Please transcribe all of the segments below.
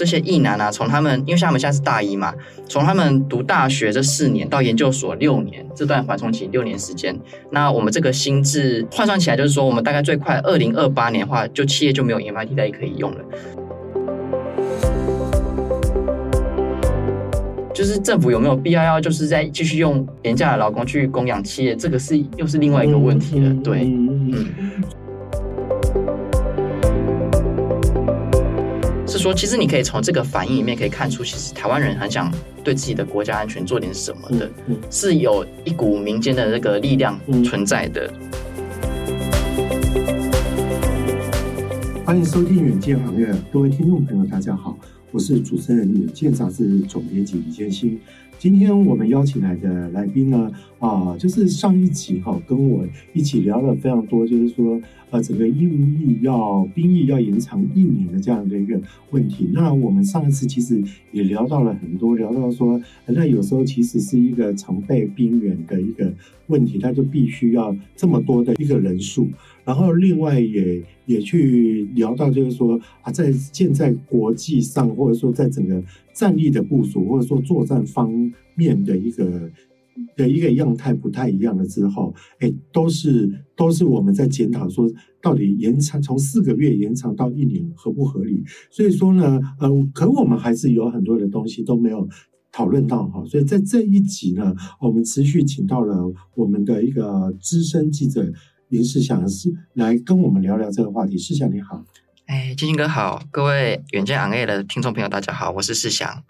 这些役男啊，从他们因为像他们现在是大一嘛，从他们读大学这四年到研究所六年，这段缓冲期六年时间，那我们这个心智换算起来，就是说我们大概最快二零二八年的话，就企业就没有研发替代可以用了。就是政府有没有必要要就是再继续用廉价的劳工去供养企业，这个是又是另外一个问题了。嗯、对，嗯，说其实你可以从这个反应里面可以看出，其实台湾人很想对自己的国家安全做点什么的，嗯嗯、是有一股民间的那个力量存在的。欢迎收听远见行业，各位听众朋友，大家好。我是主持人《远见》杂志总编辑李建新。今天我们邀请来的来宾呢，啊，就是上一集哈，跟我一起聊了非常多，就是说，呃，整个义务役要兵役要延长一年的这样的一个问题。那我们上一次其实也聊到了很多，聊到说，那有时候其实是一个常备兵员的一个问题，他就必须要这么多的一个人数。然后另外也也去聊到，就是说啊，在现在国际上，或者说在整个战力的部署，或者说作战方面的一个的一个样态不太一样了之后，哎，都是都是我们在检讨说，到底延长从四个月延长到一年合不合理？所以说呢，呃，可我们还是有很多的东西都没有讨论到哈。所以在这一集呢，我们持续请到了我们的一个资深记者。林世祥是来跟我们聊聊这个话题。世祥你好，哎，金星哥好，各位远见 on air 的听众朋友大家好，我是世祥。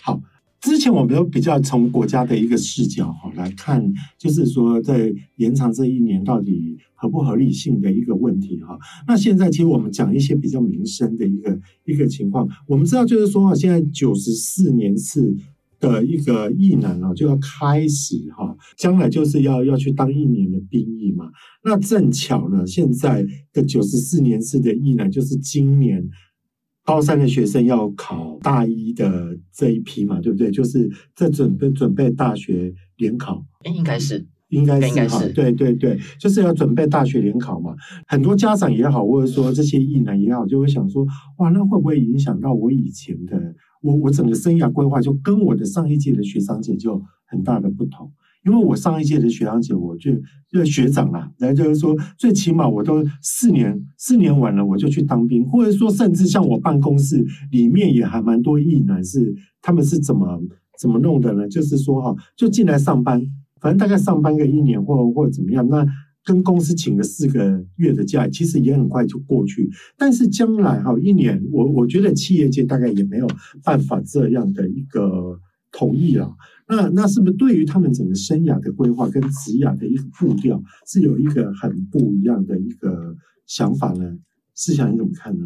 好，之前我们都比较从国家的一个视角哈来看，就是说在延长这一年到底合不合理性的一个问题哈。那现在其实我们讲一些比较民生的一个一个情况，我们知道就是说啊现在九十四年次。的一个役男啊，就要开始哈，将来就是要要去当一年的兵役嘛。那正巧呢，现在的九十四年次的役男，就是今年高三的学生要考大一的这一批嘛，对不对？就是在准备准备大学联考，应该是，应该是哈，对对对，就是要准备大学联考嘛。很多家长也好，或者说这些艺男也好，就会想说，哇，那会不会影响到我以前的？我我整个生涯规划就跟我的上一届的学长姐就很大的不同，因为我上一届的学长姐，我就就学长啦，来就是说，最起码我都四年四年完了，我就去当兵，或者说甚至像我办公室里面也还蛮多役男，是他们是怎么怎么弄的呢？就是说哈，就进来上班，反正大概上班个一年或或者怎么样，那。跟公司请了四个月的假，其实也很快就过去。但是将来哈，一年，我我觉得企业界大概也没有办法这样的一个同意啊。那那是不是对于他们整个生涯的规划跟职涯的一个步调，是有一个很不一样的一个想法呢？思想你怎么看呢？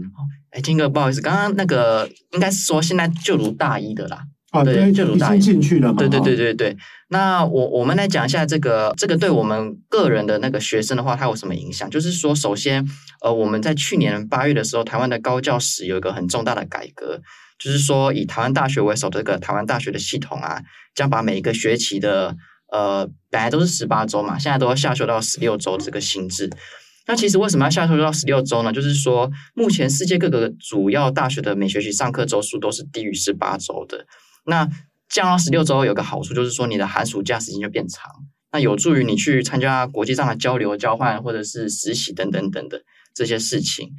哎，金哥，不好意思，刚刚那个应该是说现在就读大一的啦。啊，对，就读大一进去了嘛。对对对对对。那我我们来讲一下这个这个对我们个人的那个学生的话，它有什么影响？就是说，首先，呃，我们在去年八月的时候，台湾的高教史有一个很重大的改革，就是说以台湾大学为首的这个台湾大学的系统啊，将把每一个学期的呃本来都是十八周嘛，现在都要下修到十六周这个新制。那其实为什么要下修到十六周呢？就是说，目前世界各个主要大学的每学期上课周数都是低于十八周的。那降到十六周有个好处，就是说你的寒暑假时间就变长，那有助于你去参加国际上的交流交换或者是实习等等等的这些事情。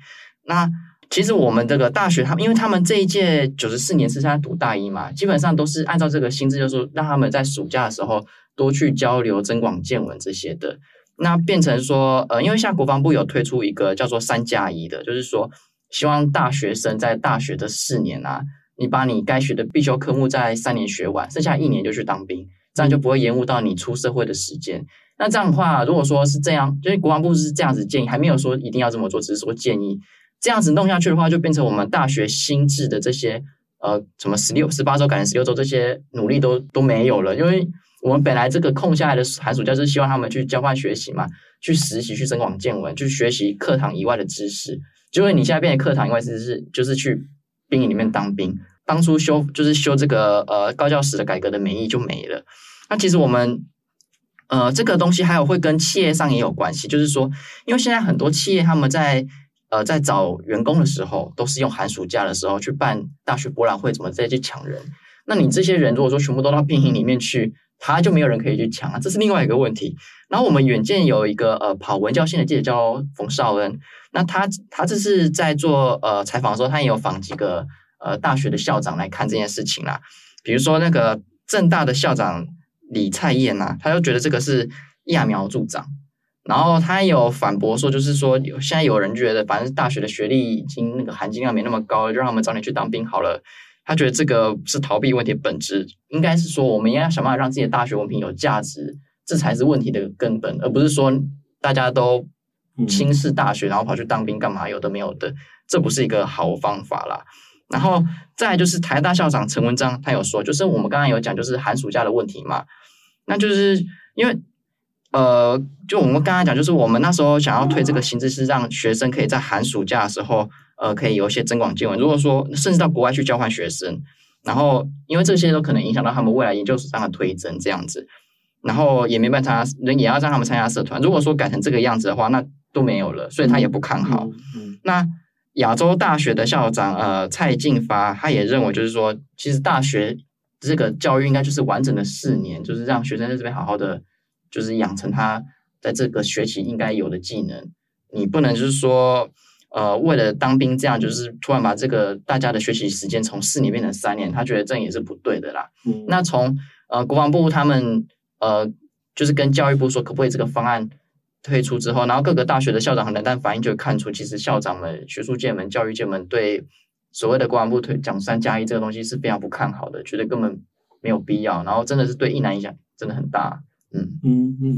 那其实我们这个大学，他因为他们这一届九十四年是在读大一嘛，基本上都是按照这个新制，就是说让他们在暑假的时候多去交流、增广见闻这些的。那变成说，呃，因为像国防部有推出一个叫做三加一的，就是说希望大学生在大学的四年啊。你把你该学的必修科目在三年学完，剩下一年就去当兵，这样就不会延误到你出社会的时间。那这样的话，如果说是这样，就是国防部是这样子建议，还没有说一定要这么做，只是说建议这样子弄下去的话，就变成我们大学新制的这些呃什么十六、十八周改成十六周这些努力都都没有了，因为我们本来这个空下来的寒暑假是希望他们去交换学习嘛，去实习、去增广见闻、去学习课堂以外的知识。结果你现在变成课堂以外知识，就是去兵营里面当兵。当初修就是修这个呃高教史的改革的名义就没了。那其实我们呃这个东西还有会跟企业上也有关系，就是说，因为现在很多企业他们在呃在找员工的时候，都是用寒暑假的时候去办大学博览会，怎么再去抢人？那你这些人如果说全部都到兵营里面去，他就没有人可以去抢啊，这是另外一个问题。然后我们远见有一个呃跑文教线的记者叫冯绍恩，那他他这是在做呃采访的时候，他也有访几个呃大学的校长来看这件事情啦。比如说那个正大的校长李蔡燕呐、啊，他就觉得这个是揠苗助长，然后他有反驳说，就是说有现在有人觉得，反正大学的学历已经那个含金量没那么高，就让他们早点去当兵好了。他觉得这个是逃避问题的本质，应该是说我们应该要想办法让自己的大学文凭有价值，这才是问题的根本，而不是说大家都轻视大学，然后跑去当兵干嘛？有的没有的，这不是一个好方法啦。然后再来就是台大校长陈文章，他有说，就是我们刚刚有讲，就是寒暑假的问题嘛，那就是因为呃，就我们刚才讲，就是我们那时候想要推这个新制，是让学生可以在寒暑假的时候。呃，可以有一些增广见闻。如果说甚至到国外去交换学生，然后因为这些都可能影响到他们未来研究所上的推甄这样子，然后也没办法，人也要让他们参加社团。如果说改成这个样子的话，那都没有了，所以他也不看好。嗯嗯嗯、那亚洲大学的校长呃蔡进发，他也认为就是说，其实大学这个教育应该就是完整的四年，就是让学生在这边好好的，就是养成他在这个学期应该有的技能。你不能就是说。呃，为了当兵，这样就是突然把这个大家的学习时间从四年变成三年，他觉得这也是不对的啦。嗯，那从呃国防部他们呃就是跟教育部说可不可以这个方案推出之后，然后各个大学的校长和冷淡反应就会看出，其实校长们、学术界们、教育界们对所谓的国防部推讲三加一这个东西是非常不看好的，觉得根本没有必要，然后真的是对一男影响真的很大。嗯嗯嗯，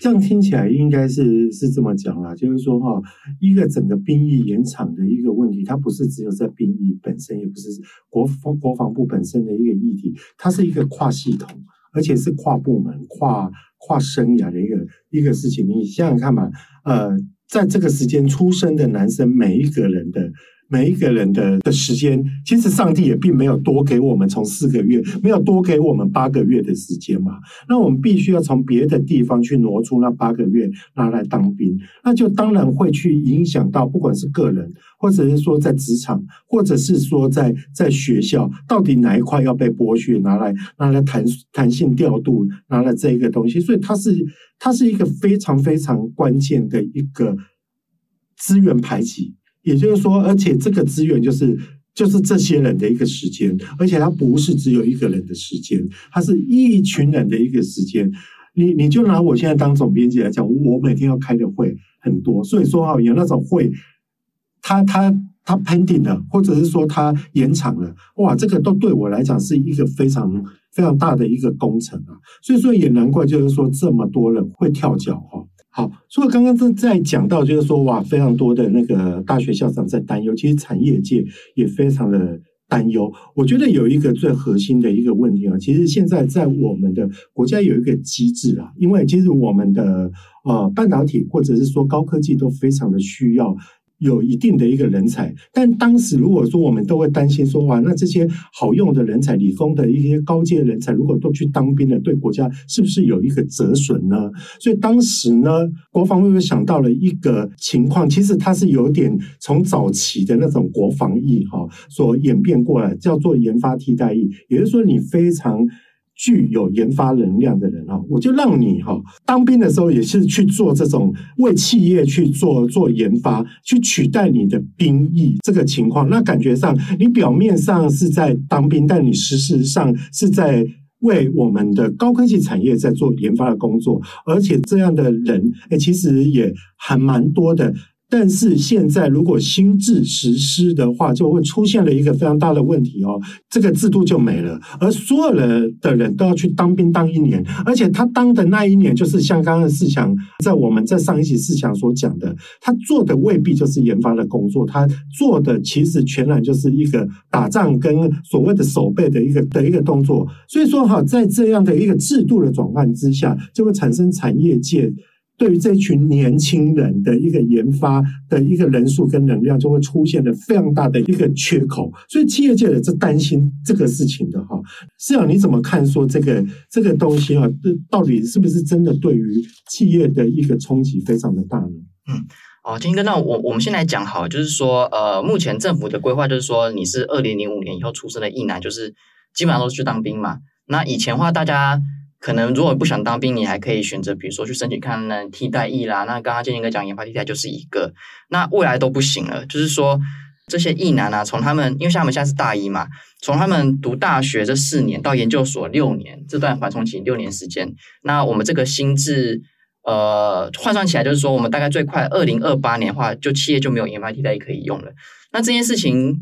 这样听起来应该是是这么讲啦，就是说哈，一个整个兵役延长的一个问题，它不是只有在兵役本身，也不是国防国防部本身的一个议题，它是一个跨系统，而且是跨部门、跨跨生涯的一个一个事情。你想想看嘛，呃，在这个时间出生的男生，每一个人的。每一个人的的时间，其实上帝也并没有多给我们从四个月，没有多给我们八个月的时间嘛。那我们必须要从别的地方去挪出那八个月拿来当兵，那就当然会去影响到，不管是个人，或者是说在职场，或者是说在在学校，到底哪一块要被剥削，拿来拿来弹弹性调度，拿来这一个东西，所以它是它是一个非常非常关键的一个资源排挤。也就是说，而且这个资源就是就是这些人的一个时间，而且它不是只有一个人的时间，它是一群人的一个时间。你你就拿我现在当总编辑来讲，我每天要开的会很多，所以说啊，有那种会，他他他 pending 了，或者是说他延长了，哇，这个都对我来讲是一个非常非常大的一个工程啊。所以说也难怪，就是说这么多人会跳脚哈。好，所以刚刚正在讲到，就是说哇，非常多的那个大学校长在担忧，其实产业界也非常的担忧。我觉得有一个最核心的一个问题啊，其实现在在我们的国家有一个机制啊，因为其实我们的呃半导体或者是说高科技都非常的需要。有一定的一个人才，但当时如果说我们都会担心说，哇，那这些好用的人才，理工的一些高阶人才，如果都去当兵了，对国家是不是有一个折损呢？所以当时呢，国防部又想到了一个情况，其实它是有点从早期的那种国防役哈所演变过来，叫做研发替代役，也就是说你非常。具有研发能量的人啊，我就让你哈当兵的时候也是去做这种为企业去做做研发，去取代你的兵役这个情况。那感觉上你表面上是在当兵，但你事实上是在为我们的高科技产业在做研发的工作，而且这样的人诶，其实也还蛮多的。但是现在，如果新制实施的话，就会出现了一个非常大的问题哦，这个制度就没了，而所有的的人都要去当兵当一年，而且他当的那一年，就是像刚刚四强在我们在上一期四强所讲的，他做的未必就是研发的工作，他做的其实全然就是一个打仗跟所谓的守备的一个的一个动作。所以说哈，在这样的一个制度的转换之下，就会产生产业界。对于这群年轻人的一个研发的一个人数跟能量，就会出现了非常大的一个缺口，所以企业界也是担心这个事情的哈。思瑶你怎么看？说这个这个东西啊，到底是不是真的对于企业的一个冲击非常的大呢？嗯，哦，金哥，那我我们先来讲好，就是说，呃，目前政府的规划就是说，你是二零零五年以后出生的役男，就是基本上都是去当兵嘛。那以前的话，大家可能如果不想当兵，你还可以选择，比如说去申请看那替代役啦。那刚刚建兴哥讲研发替代就是一个，那未来都不行了，就是说这些役男啊，从他们因为像他们现在是大一嘛，从他们读大学这四年到研究所六年这段缓冲期六年时间，那我们这个心智。呃，换算起来就是说，我们大概最快二零二八年的话，就企业就没有研发替代可以用了。那这件事情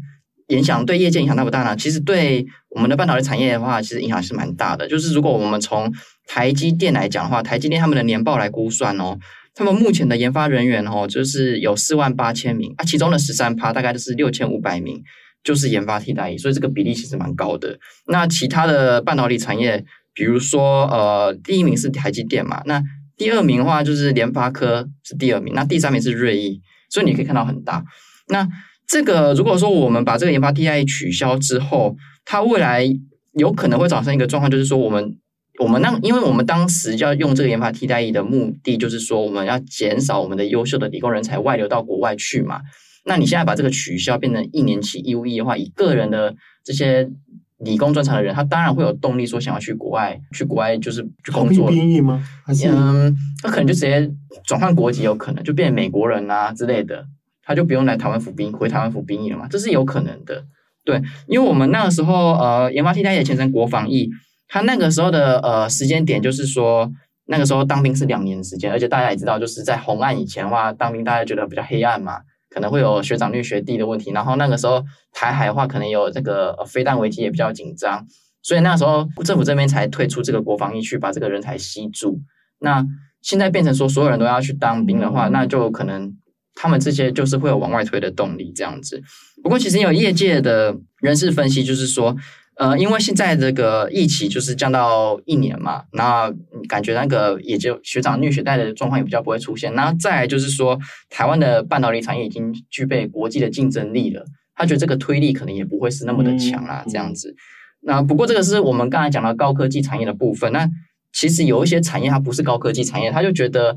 影响对业界影响大不大呢？其实对我们的半导体产业的话，其实影响是蛮大的。就是如果我们从台积电来讲的话，台积电他们的年报来估算哦，他们目前的研发人员哦，就是有四万八千名啊，其中的十三趴大概就是六千五百名，就是研发替代役，所以这个比例其实蛮高的。那其他的半导体产业，比如说呃，第一名是台积电嘛，那第二名的话就是联发科是第二名，那第三名是瑞昱，所以你可以看到很大。那这个如果说我们把这个研发替代役取消之后，它未来有可能会产生一个状况，就是说我们我们那因为我们当时要用这个研发替代役的目的，就是说我们要减少我们的优秀的理工人才外流到国外去嘛。那你现在把这个取消变成一年期义务役的话，以个人的这些。理工专长的人，他当然会有动力说想要去国外，去国外就是去工作。兵役吗？还是嗯，他可能就直接转换国籍，有可能就变成美国人啊之类的，他就不用来台湾服兵，回台湾服兵役了嘛，这是有可能的。对，因为我们那个时候呃，研发替代也前程国防役，他那个时候的呃时间点就是说，那个时候当兵是两年的时间，而且大家也知道，就是在红岸以前的话，当兵大家觉得比较黑暗嘛。可能会有学长虐学弟的问题，然后那个时候台海的话，可能有这个飞弹危机也比较紧张，所以那个时候政府这边才推出这个国防役去把这个人才吸住。那现在变成说所有人都要去当兵的话，那就可能他们这些就是会有往外推的动力这样子。不过其实有业界的人士分析，就是说。呃，因为现在这个疫情就是降到一年嘛，那感觉那个也就学长虐学贷的状况也比较不会出现。那再来就是说，台湾的半导体产业已经具备国际的竞争力了，他觉得这个推力可能也不会是那么的强啦，这样子。那不过这个是我们刚才讲到高科技产业的部分。那其实有一些产业它不是高科技产业，他就觉得，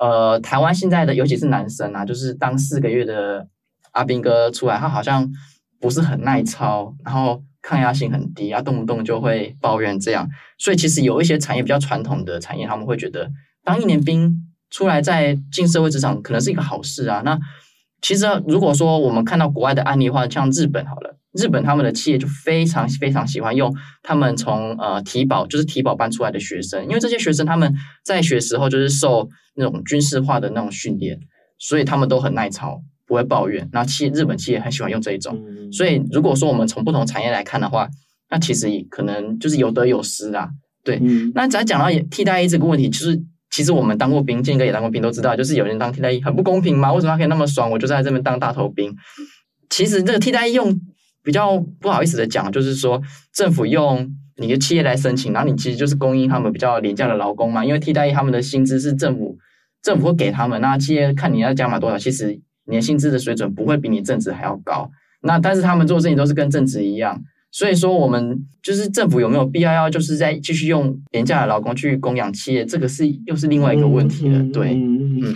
呃，台湾现在的尤其是男生啊，就是当四个月的阿兵哥出来，他好像不是很耐操，然后。抗压性很低啊，动不动就会抱怨这样，所以其实有一些产业比较传统的产业，他们会觉得当一年兵出来再进社会职场可能是一个好事啊。那其实如果说我们看到国外的案例的话，像日本好了，日本他们的企业就非常非常喜欢用他们从呃体保就是体保班出来的学生，因为这些学生他们在学时候就是受那种军事化的那种训练，所以他们都很耐操。不会抱怨，那企日本企业很喜欢用这一种，所以如果说我们从不同产业来看的话，那其实可能就是有得有失啊。对，那咱讲到替代役这个问题，就是其实我们当过兵，建哥也当过兵，都知道，就是有人当替代役很不公平嘛。为什么他可以那么爽？我就在这边当大头兵。其实这个替代役用比较不好意思的讲，就是说政府用你的企业来申请，然后你其实就是供应他们比较廉价的劳工嘛。因为替代役他们的薪资是政府政府会给他们，那企业看你要加码多少，其实。你的薪资的水准不会比你正职还要高，那但是他们做事情都是跟正职一样，所以说我们就是政府有没有必要要就是在继续用廉价的劳工去供养企业，这个是又是另外一个问题了，嗯、对。嗯，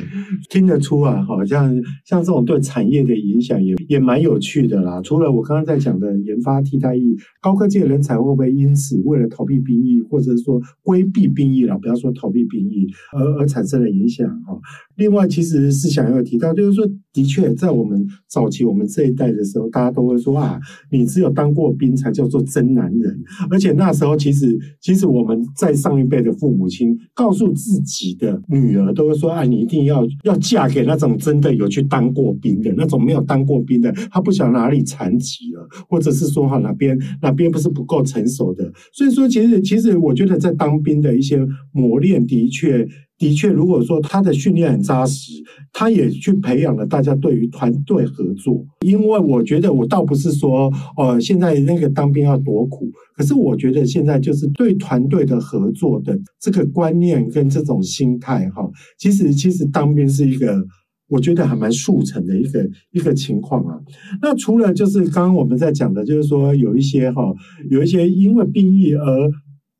听得出啊，好像像这种对产业的影响也也蛮有趣的啦。除了我刚刚在讲的研发替代役，高科技的人才会不会因此为了逃避兵役，或者说规避兵役了，不要说逃避兵役，而而产生了影响哈？另外，其实是想要提到，就是说，的确在我们早期我们这一代的时候，大家都会说啊，你只有当过兵才叫做真男人。而且那时候，其实其实我们在上一辈的父母亲告诉自己的女儿，都会说啊，你。一定要要嫁给那种真的有去当过兵的，那种没有当过兵的，他不晓得哪里残疾了，或者是说哈哪边哪边不是不够成熟的。所以说，其实其实我觉得在当兵的一些磨练，的确的确，如果说他的训练很扎实，他也去培养了大家对于团队合作。因为我觉得我倒不是说哦、现在那个当兵要多苦。可是我觉得现在就是对团队的合作的这个观念跟这种心态哈，其实其实当兵是一个我觉得还蛮速成的一个一个情况啊。那除了就是刚刚我们在讲的，就是说有一些哈，有一些因为兵役而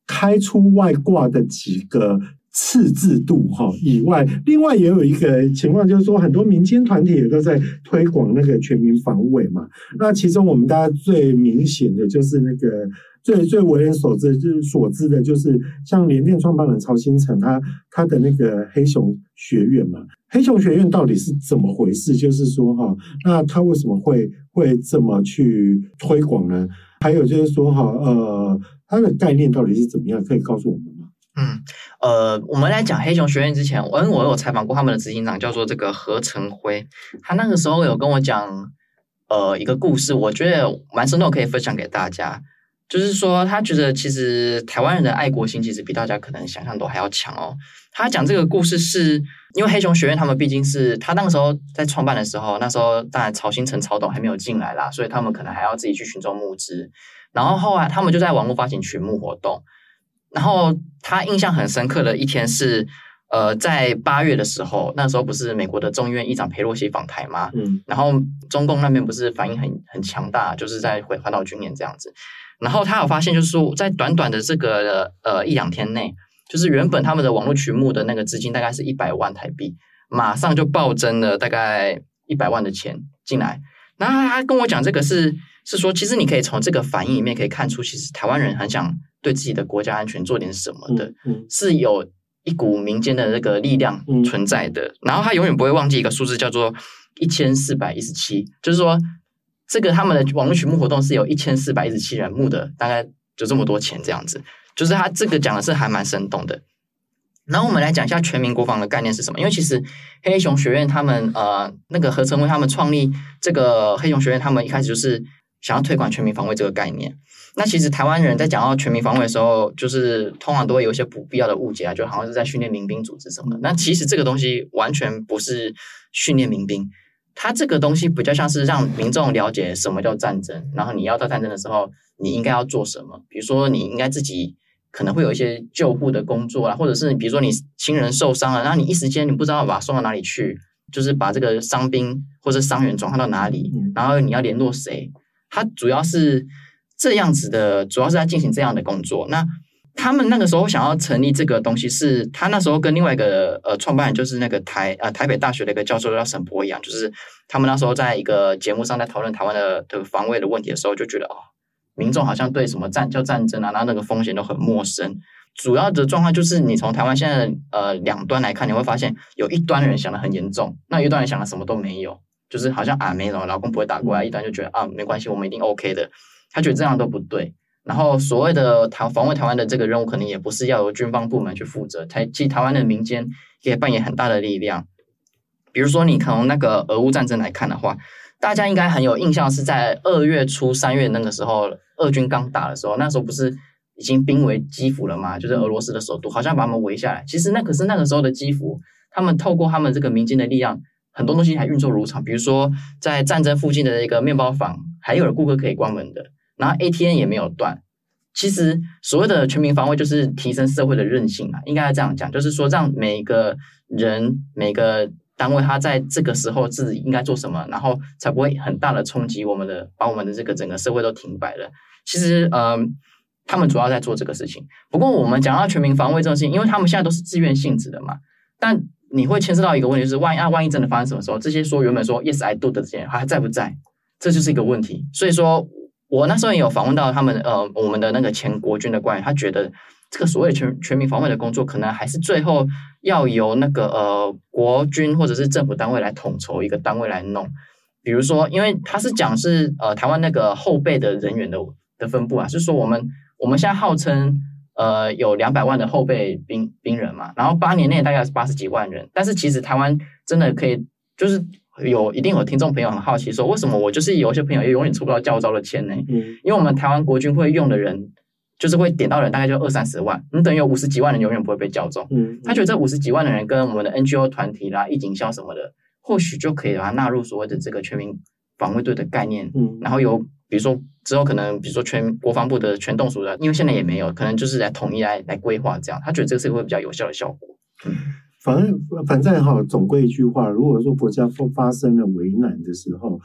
开出外挂的几个次制度哈以外，另外也有一个情况，就是说很多民间团体也都在推广那个全民防卫嘛。那其中我们大家最明显的就是那个最最为人所知就是所知的，就是像联电创办人曹兴诚他他的那个黑熊学院嘛。黑熊学院到底是怎么回事？就是说哈，那他为什么会会这么去推广呢？还有就是说哈，呃，它的概念到底是怎么样？可以告诉我们吗？嗯，呃，我们来讲黑熊学院之前，我我有采访过他们的执行长，叫做这个何成辉，他那个时候有跟我讲，呃，一个故事，我觉得蛮生动，可以分享给大家。就是说，他觉得其实台湾人的爱国心其实比大家可能想象都还要强哦。他讲这个故事是因为黑熊学院他们毕竟是他那个时候在创办的时候，那时候当然曹兴诚曹董还没有进来啦，所以他们可能还要自己去群众募资，然后后来他们就在网络发起群募活动。然后他印象很深刻的一天是，呃，在八月的时候，那时候不是美国的众议院议长佩洛西访台吗？嗯，然后中共那边不是反应很很强大，就是在回环岛军演这样子。然后他有发现，就是说在短短的这个呃一两天内，就是原本他们的网络群目的那个资金大概是一百万台币，马上就暴增了大概一百万的钱进来。然后他跟我讲这个是是说，其实你可以从这个反应里面可以看出，其实台湾人很想。对自己的国家安全做点什么的，嗯嗯、是有一股民间的那个力量存在的。嗯、然后他永远不会忘记一个数字，叫做一千四百一十七。就是说，这个他们的网络群募活动是有一千四百一十七人募的，大概就这么多钱这样子。就是他这个讲的是还蛮生动的。然后我们来讲一下全民国防的概念是什么？因为其实黑熊学院他们呃那个何成威他们创立这个黑熊学院，他们一开始就是想要推广全民防卫这个概念。那其实台湾人在讲到全民防卫的时候，就是通常都会有一些不必要的误解啊，就好像是在训练民兵组织什么的。那其实这个东西完全不是训练民兵，它这个东西比较像是让民众了解什么叫战争，然后你要到战争的时候，你应该要做什么。比如说，你应该自己可能会有一些救护的工作啊，或者是比如说你亲人受伤了，然后你一时间你不知道把他送到哪里去，就是把这个伤兵或者伤员转换到哪里，然后你要联络谁，他主要是。这样子的，主要是在进行这样的工作。那他们那个时候想要成立这个东西是，他那时候跟另外一个呃创办人，就是那个台呃台北大学的一个教授叫沈博一样，就是他们那时候在一个节目上在讨论台湾的的防卫的问题的时候，就觉得哦，民众好像对什么战叫战争啊，然后那个风险都很陌生。主要的状况就是，你从台湾现在呃两端来看，你会发现有一端人想的很严重，那一端人想的什么都没有，就是好像啊没什么，老公不会打过来，一端就觉得啊没关系，我们一定 OK 的。他觉得这样都不对，然后所谓的台防卫台湾的这个任务，可能也不是要由军方部门去负责。台其实台湾的民间也扮演很大的力量。比如说，你从那个俄乌战争来看的话，大家应该很有印象，是在二月初三月那个时候，俄军刚打的时候，那时候不是已经兵围基辅了吗？就是俄罗斯的首都，好像把他们围下来。其实那可是那个时候的基辅，他们透过他们这个民间的力量，很多东西还运作如常。比如说，在战争附近的一个面包房，还有顾客可以关门的。然后 ATM 也没有断，其实所谓的全民防卫就是提升社会的韧性啊，应该要这样讲，就是说让每个人每个单位他在这个时候自己应该做什么，然后才不会很大的冲击我们的，把我们的这个整个社会都停摆了。其实，嗯、他们主要在做这个事情。不过我们讲到全民防卫这种事情，因为他们现在都是自愿性质的嘛，但你会牵涉到一个问题，就是万一啊，万一真的发生什么时候，这些说原本说 Yes I do 的这些人还在不在？这就是一个问题。所以说。我那时候也有访问到他们，呃，我们的那个前国军的官员，他觉得这个所谓全全民防卫的工作，可能还是最后要由那个呃国军或者是政府单位来统筹一个单位来弄。比如说，因为他是讲是呃台湾那个后备的人员的的分布啊，就是说我们我们现在号称呃有两百万的后备兵兵人嘛，然后八年内大概是八十几万人，但是其实台湾真的可以就是。有一定有听众朋友很好奇说，为什么我就是有些朋友也永远出不到教招的签呢？嗯，因为我们台湾国军会用的人，就是会点到人大概就二三十万，你等于有五十几万人永远不会被叫中。嗯，他觉得这五十几万的人跟我们的 NGO 团体啦、义警校什么的，或许就可以把它纳入所谓的这个全民防卫队的概念。嗯，然后有比如说之后可能比如说全国防部的全动署的，因为现在也没有，可能就是来统一来来规划这样，他觉得这个是会比较有效的效果。嗯。反正反正哈，总归一句话，如果说国家发发生了危难的时候，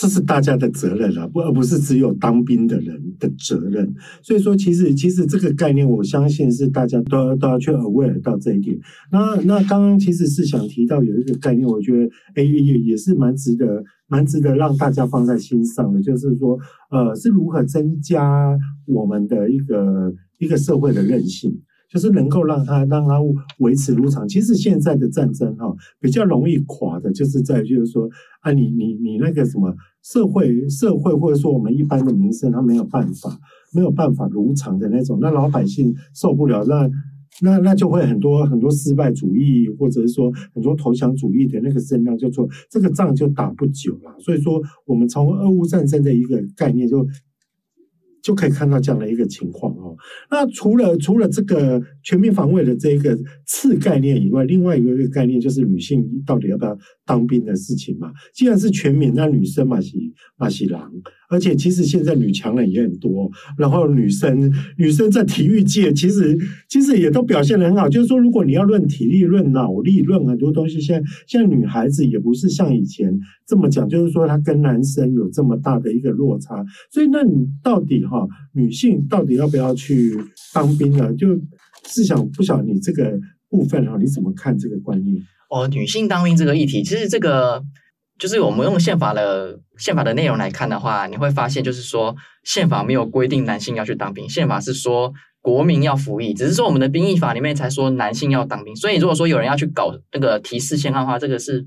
这是大家的责任了，不而不是只有当兵的人的责任。所以说，其实其实这个概念，我相信是大家都要都要去 aware 到这一点。那那刚刚其实是想提到有一个概念，我觉得哎也也是蛮值得蛮值得让大家放在心上的，就是说呃是如何增加我们的一个一个社会的韧性。就是能够让它让它维持如常。其实现在的战争哈，比较容易垮的，就是在就是说啊，你你你那个什么社会社会或者说我们一般的民生，他没有办法没有办法如常的那种，那老百姓受不了，那那那就会很多很多失败主义，或者是说很多投降主义的那个声量就说这个仗就打不久了。所以说，我们从俄乌战争的一个概念就。就可以看到这样的一个情况哦。那除了除了这个全民防卫的这一个次概念以外，另外一个概念就是女性到底要不要当兵的事情嘛。既然是全民，那女生嘛是嘛是狼。而且其实现在女强人也很多，然后女生女生在体育界其实其实也都表现得很好。就是说，如果你要论体力、论脑力、论很多东西，现在现在女孩子也不是像以前这么讲，就是说她跟男生有这么大的一个落差。所以，那你到底哈，女性到底要不要去当兵呢？就是想不晓你这个部分哈，你怎么看这个观念？哦，女性当兵这个议题，其实这个。就是我们用宪法的宪法的内容来看的话，你会发现，就是说宪法没有规定男性要去当兵，宪法是说国民要服役，只是说我们的兵役法里面才说男性要当兵。所以如果说有人要去搞那个提示宪的话，这个是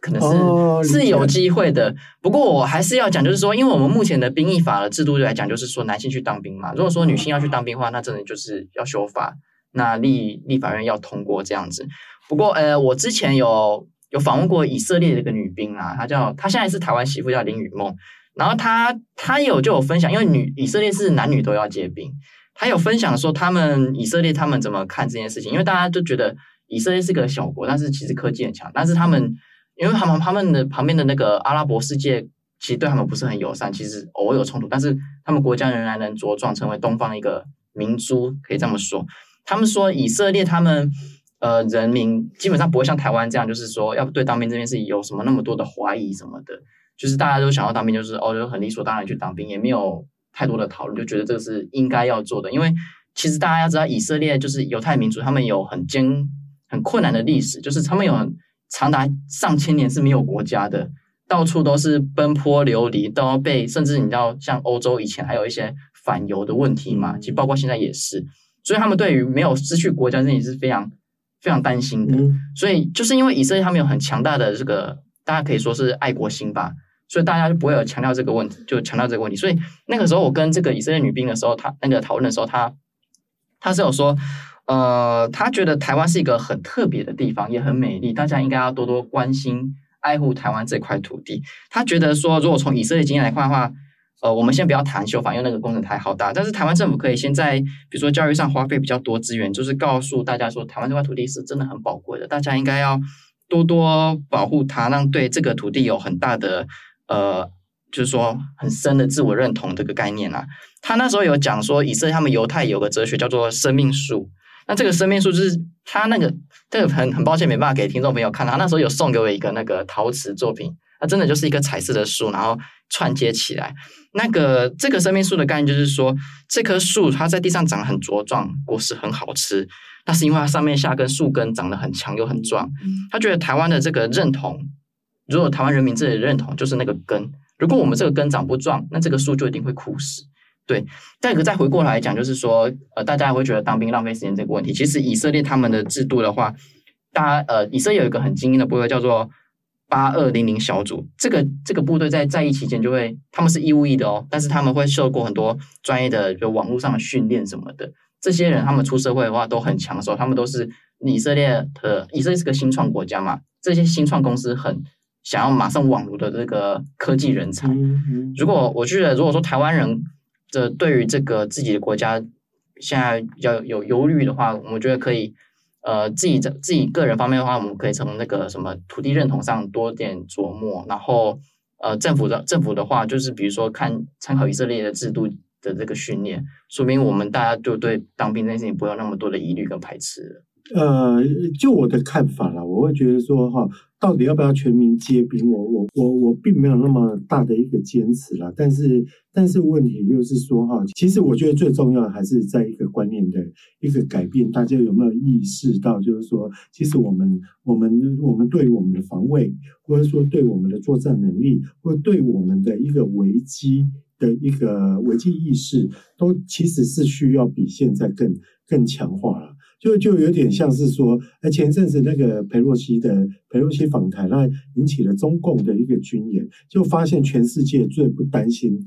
可能是、哦、是有机会的。不过我还是要讲，就是说，因为我们目前的兵役法的制度来讲，就是说男性去当兵嘛。如果说女性要去当兵的话，那真的就是要修法，那立立法院要通过这样子。不过呃，我之前有。有访问过以色列的一个女兵啊，她叫她现在是台湾媳妇，叫林雨梦。然后她她有就有分享，因为女以色列是男女都要结兵，她有分享说他们以色列他们怎么看这件事情，因为大家都觉得以色列是个小国，但是其实科技很强，但是他们因为他们他们的旁边的那个阿拉伯世界其实对他们不是很友善，其实偶尔有冲突，但是他们国家仍然能茁壮成为东方的一个明珠，可以这么说。他们说以色列他们。呃，人民基本上不会像台湾这样，就是说要对当兵这件事有什么那么多的怀疑什么的，就是大家都想要当兵，就是哦，就很理所当然去当兵，也没有太多的讨论，就觉得这个是应该要做的。因为其实大家要知道，以色列就是犹太民族，他们有很艰很困难的历史，就是他们有长达上千年是没有国家的，到处都是奔波流离，都要被甚至你知道，像欧洲以前还有一些反犹的问题嘛，其实包括现在也是，所以他们对于没有失去国家这件事是非常。非常担心的，所以就是因为以色列他们有很强大的这个，大家可以说是爱国心吧，所以大家就不会有强调这个问题，就强调这个问题。所以那个时候我跟这个以色列女兵的时候，她那个讨论的时候，她她是有说，呃，她觉得台湾是一个很特别的地方，也很美丽，大家应该要多多关心爱护台湾这块土地。他觉得说，如果从以色列经验来看的话。呃，我们先不要谈修法，因为那个工程太浩大。但是台湾政府可以先在，比如说教育上花费比较多资源，就是告诉大家说，台湾这块土地是真的很宝贵的，大家应该要多多保护它，让对这个土地有很大的呃，就是说很深的自我认同这个概念啊。他那时候有讲说，以色列他们犹太有个哲学叫做生命树。那这个生命树就是他那个这个很很抱歉没办法给听众朋友看，他那时候有送给我一个那个陶瓷作品，它真的就是一个彩色的树，然后串接起来。那个这个生命树的概念就是说，这棵树它在地上长得很茁壮，果实很好吃，那是因为它上面下根树根长得很强又很壮。他觉得台湾的这个认同，如果台湾人民自己的认同就是那个根，如果我们这个根长不壮，那这个树就一定会枯死。对，再一个再回过来讲，就是说，呃，大家会觉得当兵浪费时间这个问题，其实以色列他们的制度的话，大家呃，以色列有一个很精英的部队叫做。八二零零小组，这个这个部队在在役期间就会，他们是义务役的哦，但是他们会受过很多专业的就网络上的训练什么的。这些人他们出社会的话都很抢手，他们都是以色列的，以色列是个新创国家嘛，这些新创公司很想要马上网罗的这个科技人才。如果我觉得，如果说台湾人的对于这个自己的国家现在比较有忧虑的话，我觉得可以。呃，自己自己个人方面的话，我们可以从那个什么土地认同上多点琢磨。然后，呃，政府的政府的话，就是比如说看参考以色列的制度的这个训练，说明我们大家就对当兵这件事情不会有那么多的疑虑跟排斥。呃，就我的看法啦，我会觉得说哈，到底要不要全民皆兵，我我我我并没有那么大的一个坚持啦。但是但是问题就是说哈，其实我觉得最重要的还是在一个观念的一个改变。大家有没有意识到，就是说，其实我们我们我们对我们的防卫，或者说对我们的作战能力，或者对我们的一个危机的一个危机意识，都其实是需要比现在更更强化了。就就有点像是说，哎，前一阵子那个裴洛西的裴洛西访谈，那引起了中共的一个军演，就发现全世界最不担心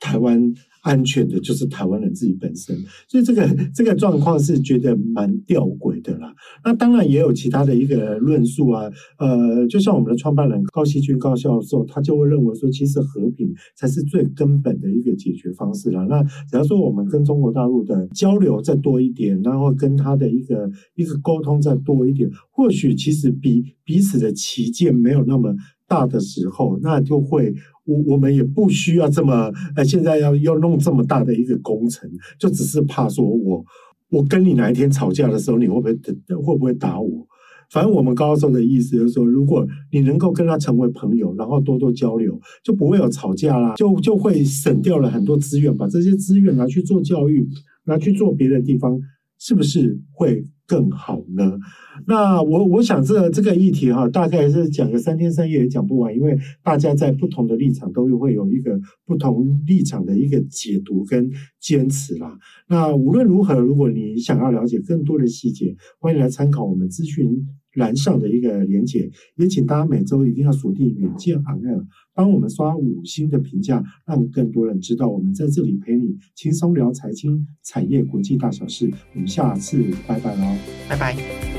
台湾安全的就是台湾人自己本身，所以这个这个状况是觉得蛮吊诡的啦。那当然也有其他的一个论述啊，呃，就像我们的创办人高希均高教授，他就会认为说，其实和平才是最根本的一个解决方式啦。那假如说我们跟中国大陆的交流再多一点，然后跟他的一个一个沟通再多一点，或许其实比彼此的歧见没有那么大的时候，那就会。我我们也不需要这么，呃，现在要要弄这么大的一个工程，就只是怕说我我跟你哪一天吵架的时候，你会不会会不会打我？反正我们高教授的意思就是说，如果你能够跟他成为朋友，然后多多交流，就不会有吵架啦，就就会省掉了很多资源，把这些资源拿去做教育，拿去做别的地方，是不是会？更好呢？那我我想这、这个议题哈，大概是讲个三天三夜也讲不完，因为大家在不同的立场都会有一个不同立场的一个解读跟坚持啦。那无论如何，如果你想要了解更多的细节，欢迎来参考我们资讯栏上的一个连接。也请大家每周一定要锁定远见行业帮我们刷五星的评价，让更多人知道我们在这里陪你轻松聊财经、产业、国际大小事。我们下次拜拜喽。拜拜。